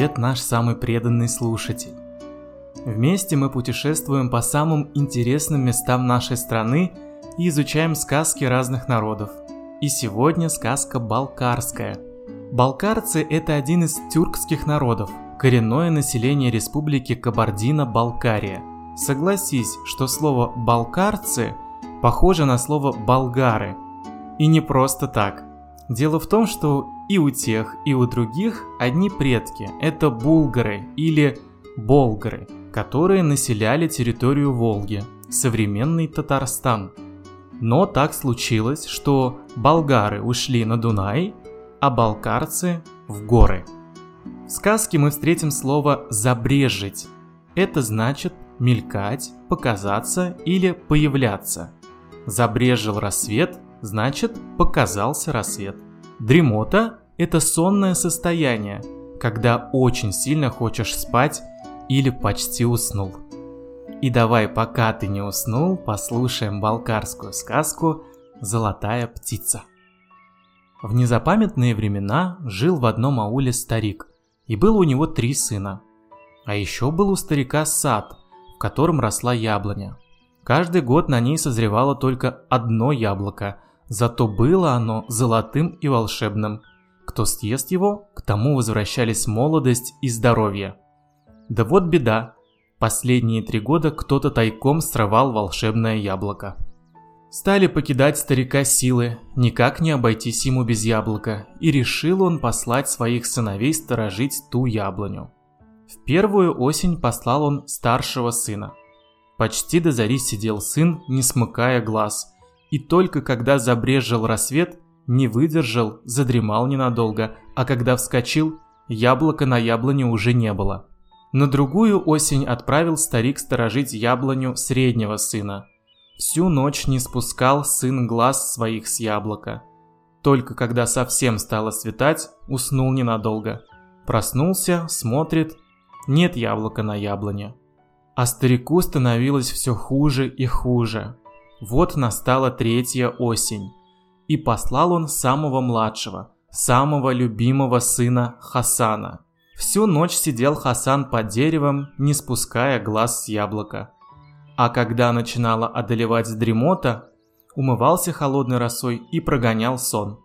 привет, наш самый преданный слушатель! Вместе мы путешествуем по самым интересным местам нашей страны и изучаем сказки разных народов. И сегодня сказка балкарская. Балкарцы – это один из тюркских народов, коренное население республики Кабардино-Балкария. Согласись, что слово «балкарцы» похоже на слово «болгары». И не просто так. Дело в том, что и у тех, и у других одни предки – это булгары или болгары – которые населяли территорию Волги, современный Татарстан. Но так случилось, что болгары ушли на Дунай, а балкарцы – в горы. В сказке мы встретим слово «забрежить». Это значит мелькать, показаться или появляться. Забрежил рассвет, значит показался рассвет. Дремота – это сонное состояние, когда очень сильно хочешь спать или почти уснул. И давай, пока ты не уснул, послушаем балкарскую сказку «Золотая птица». В незапамятные времена жил в одном ауле старик, и было у него три сына. А еще был у старика сад, в котором росла яблоня. Каждый год на ней созревало только одно яблоко, зато было оно золотым и волшебным. Кто съест его, к тому возвращались молодость и здоровье. Да вот беда. Последние три года кто-то тайком срывал волшебное яблоко. Стали покидать старика силы, никак не обойтись ему без яблока, и решил он послать своих сыновей сторожить ту яблоню. В первую осень послал он старшего сына. Почти до зари сидел сын, не смыкая глаз, и только когда забрежил рассвет, не выдержал, задремал ненадолго, а когда вскочил, яблока на яблоне уже не было. На другую осень отправил старик сторожить яблоню среднего сына. Всю ночь не спускал сын глаз своих с яблока. Только когда совсем стало светать, уснул ненадолго. Проснулся, смотрит, нет яблока на яблоне. А старику становилось все хуже и хуже. Вот настала третья осень. И послал он самого младшего, самого любимого сына Хасана – Всю ночь сидел Хасан под деревом, не спуская глаз с яблока. А когда начинала одолевать дремота, умывался холодной росой и прогонял сон.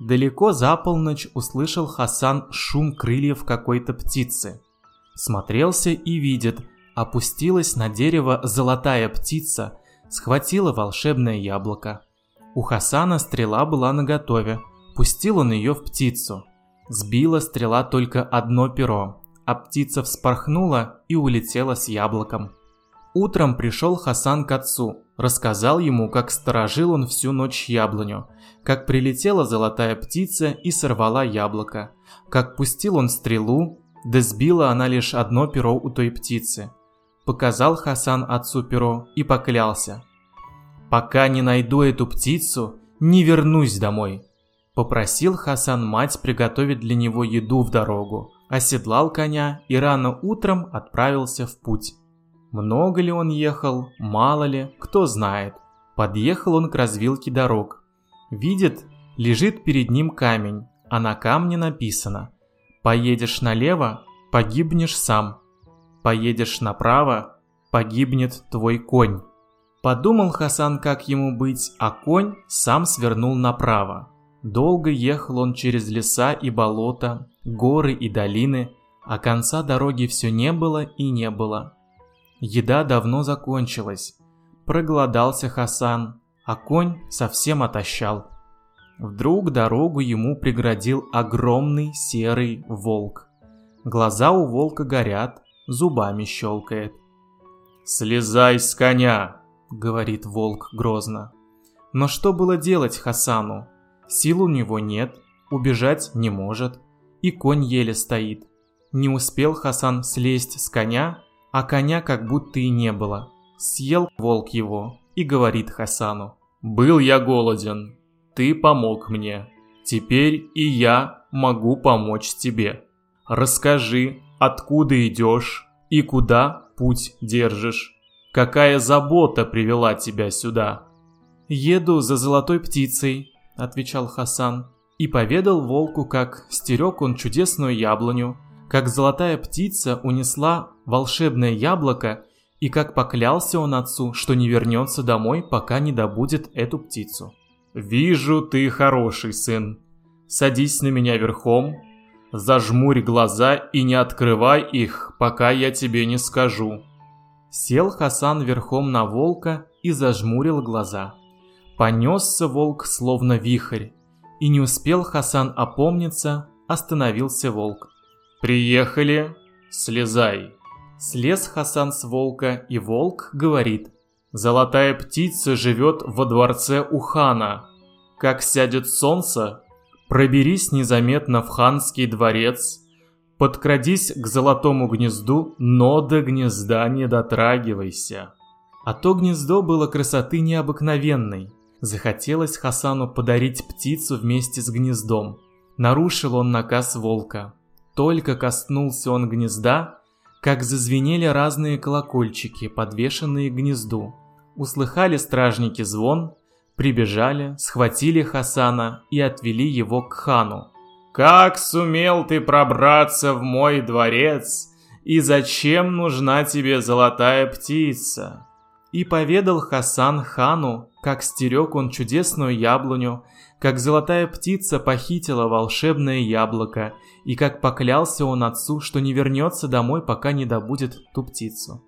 Далеко за полночь услышал Хасан шум крыльев какой-то птицы. Смотрелся и видит, опустилась на дерево золотая птица, схватила волшебное яблоко. У Хасана стрела была наготове, пустил он ее в птицу. Сбила стрела только одно перо, а птица вспорхнула и улетела с яблоком. Утром пришел Хасан к отцу, рассказал ему, как сторожил он всю ночь яблоню, как прилетела золотая птица и сорвала яблоко, как пустил он стрелу, да сбила она лишь одно перо у той птицы. Показал Хасан отцу перо и поклялся. «Пока не найду эту птицу, не вернусь домой». Попросил Хасан мать приготовить для него еду в дорогу, оседлал коня и рано утром отправился в путь. Много ли он ехал, мало ли, кто знает. Подъехал он к развилке дорог. Видит, лежит перед ним камень, а на камне написано «Поедешь налево – погибнешь сам, поедешь направо – погибнет твой конь». Подумал Хасан, как ему быть, а конь сам свернул направо. Долго ехал он через леса и болота, горы и долины, а конца дороги все не было и не было. Еда давно закончилась. Проголодался Хасан, а конь совсем отощал. Вдруг дорогу ему преградил огромный серый волк. Глаза у волка горят, зубами щелкает. «Слезай с коня!» — говорит волк грозно. Но что было делать Хасану? Сил у него нет, убежать не может, и конь еле стоит. Не успел Хасан слезть с коня, а коня как будто и не было. Съел волк его и говорит Хасану. «Был я голоден, ты помог мне. Теперь и я могу помочь тебе. Расскажи, откуда идешь и куда путь держишь. Какая забота привела тебя сюда?» «Еду за золотой птицей», отвечал Хасан, и поведал волку, как стерег он чудесную яблоню, как золотая птица унесла волшебное яблоко, и как поклялся он отцу, что не вернется домой, пока не добудет эту птицу. «Вижу, ты хороший сын. Садись на меня верхом, зажмурь глаза и не открывай их, пока я тебе не скажу». Сел Хасан верхом на волка и зажмурил глаза. Понесся волк словно вихрь, и не успел Хасан опомниться, остановился волк. «Приехали, слезай!» Слез Хасан с волка, и волк говорит. «Золотая птица живет во дворце у хана. Как сядет солнце, проберись незаметно в ханский дворец, подкрадись к золотому гнезду, но до гнезда не дотрагивайся». А то гнездо было красоты необыкновенной. Захотелось Хасану подарить птицу вместе с гнездом. Нарушил он наказ волка. Только коснулся он гнезда, как зазвенели разные колокольчики, подвешенные к гнезду. Услыхали стражники звон, прибежали, схватили Хасана и отвели его к хану. «Как сумел ты пробраться в мой дворец, и зачем нужна тебе золотая птица?» И поведал Хасан хану, как стерег он чудесную яблоню, как золотая птица похитила волшебное яблоко, и как поклялся он отцу, что не вернется домой, пока не добудет ту птицу.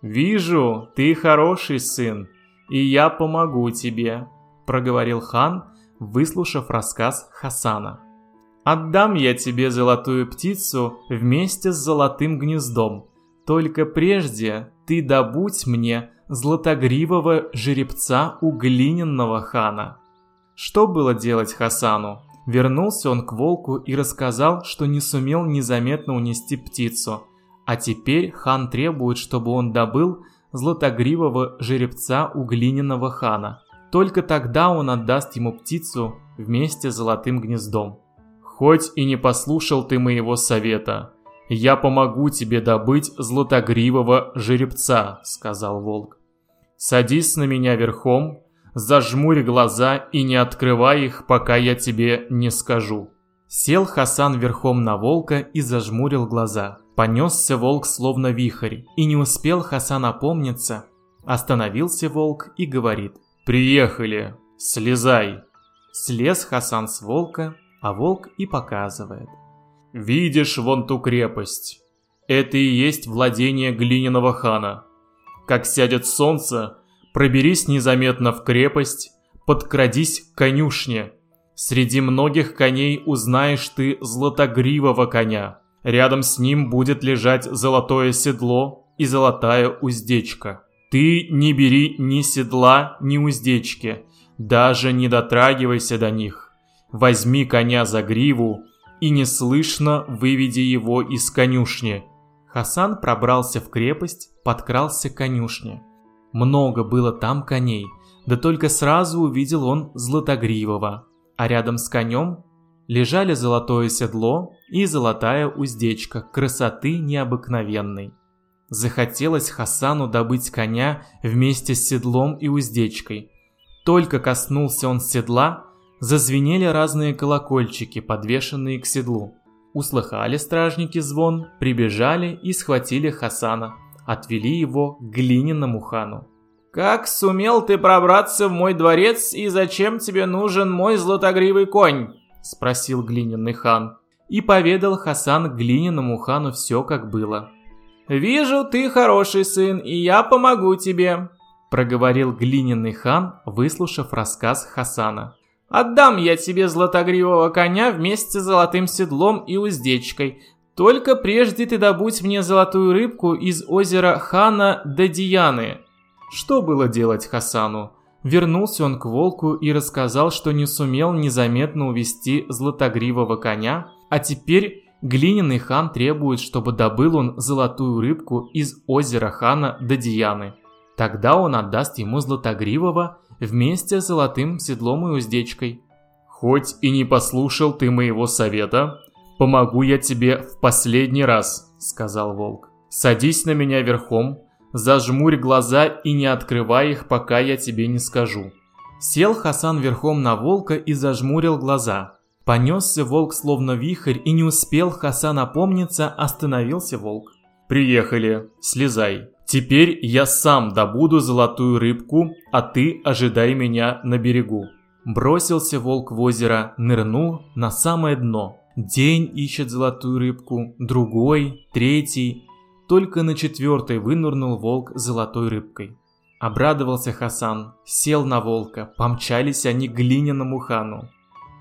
«Вижу, ты хороший сын, и я помогу тебе», – проговорил хан, выслушав рассказ Хасана. «Отдам я тебе золотую птицу вместе с золотым гнездом, только прежде ты добудь мне златогривого жеребца у глиняного хана». Что было делать Хасану? Вернулся он к волку и рассказал, что не сумел незаметно унести птицу. А теперь хан требует, чтобы он добыл златогривого жеребца у глиняного хана. Только тогда он отдаст ему птицу вместе с золотым гнездом. «Хоть и не послушал ты моего совета, я помогу тебе добыть златогривого жеребца», — сказал волк. «Садись на меня верхом, Зажмурь глаза и не открывай их, пока я тебе не скажу». Сел Хасан верхом на волка и зажмурил глаза. Понесся волк словно вихрь, и не успел Хасан опомниться. Остановился волк и говорит «Приехали, слезай». Слез Хасан с волка, а волк и показывает. «Видишь вон ту крепость? Это и есть владение глиняного хана. Как сядет солнце, Проберись незаметно в крепость, подкрадись к конюшне. Среди многих коней узнаешь ты златогривого коня. Рядом с ним будет лежать золотое седло и золотая уздечка. Ты не бери ни седла, ни уздечки, даже не дотрагивайся до них. Возьми коня за гриву и неслышно выведи его из конюшни. Хасан пробрался в крепость, подкрался к конюшне. Много было там коней, да только сразу увидел он Златогривого, а рядом с конем лежали золотое седло и золотая уздечка красоты необыкновенной. Захотелось Хасану добыть коня вместе с седлом и уздечкой. Только коснулся он седла, зазвенели разные колокольчики, подвешенные к седлу. Услыхали стражники звон, прибежали и схватили Хасана – отвели его к глиняному хану. «Как сумел ты пробраться в мой дворец и зачем тебе нужен мой златогривый конь?» – спросил глиняный хан. И поведал Хасан глиняному хану все, как было. «Вижу, ты хороший сын, и я помогу тебе», – проговорил глиняный хан, выслушав рассказ Хасана. «Отдам я тебе златогривого коня вместе с золотым седлом и уздечкой, только прежде ты добудь мне золотую рыбку из озера Хана Дадияны. Что было делать Хасану? Вернулся он к волку и рассказал, что не сумел незаметно увести златогривого коня, а теперь глиняный хан требует, чтобы добыл он золотую рыбку из озера Хана Дадияны. Тогда он отдаст ему златогривого вместе с золотым седлом и уздечкой. «Хоть и не послушал ты моего совета, «Помогу я тебе в последний раз», — сказал волк. «Садись на меня верхом, зажмурь глаза и не открывай их, пока я тебе не скажу». Сел Хасан верхом на волка и зажмурил глаза. Понесся волк словно вихрь, и не успел Хасан опомниться, остановился волк. «Приехали, слезай. Теперь я сам добуду золотую рыбку, а ты ожидай меня на берегу». Бросился волк в озеро, нырнул на самое дно. День ищет золотую рыбку, другой, третий. Только на четвертой вынырнул волк золотой рыбкой. Обрадовался Хасан, сел на волка, помчались они к глиняному хану.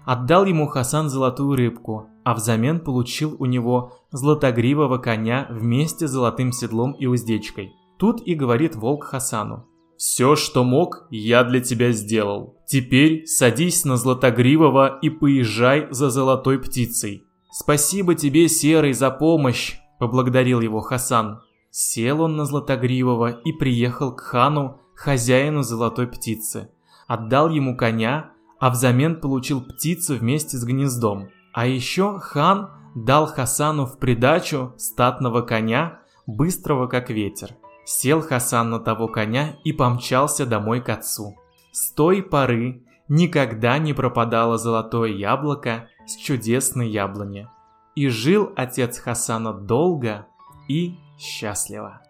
Отдал ему Хасан золотую рыбку, а взамен получил у него златогривого коня вместе с золотым седлом и уздечкой. Тут и говорит волк Хасану. «Все, что мог, я для тебя сделал. Теперь садись на златогривого и поезжай за золотой птицей». «Спасибо тебе, Серый, за помощь!» – поблагодарил его Хасан. Сел он на Златогривого и приехал к хану, хозяину золотой птицы. Отдал ему коня, а взамен получил птицу вместе с гнездом. А еще хан дал Хасану в придачу статного коня, быстрого как ветер. Сел Хасан на того коня и помчался домой к отцу. С той поры никогда не пропадало золотое яблоко с чудесной яблони. И жил отец Хасана долго и счастливо.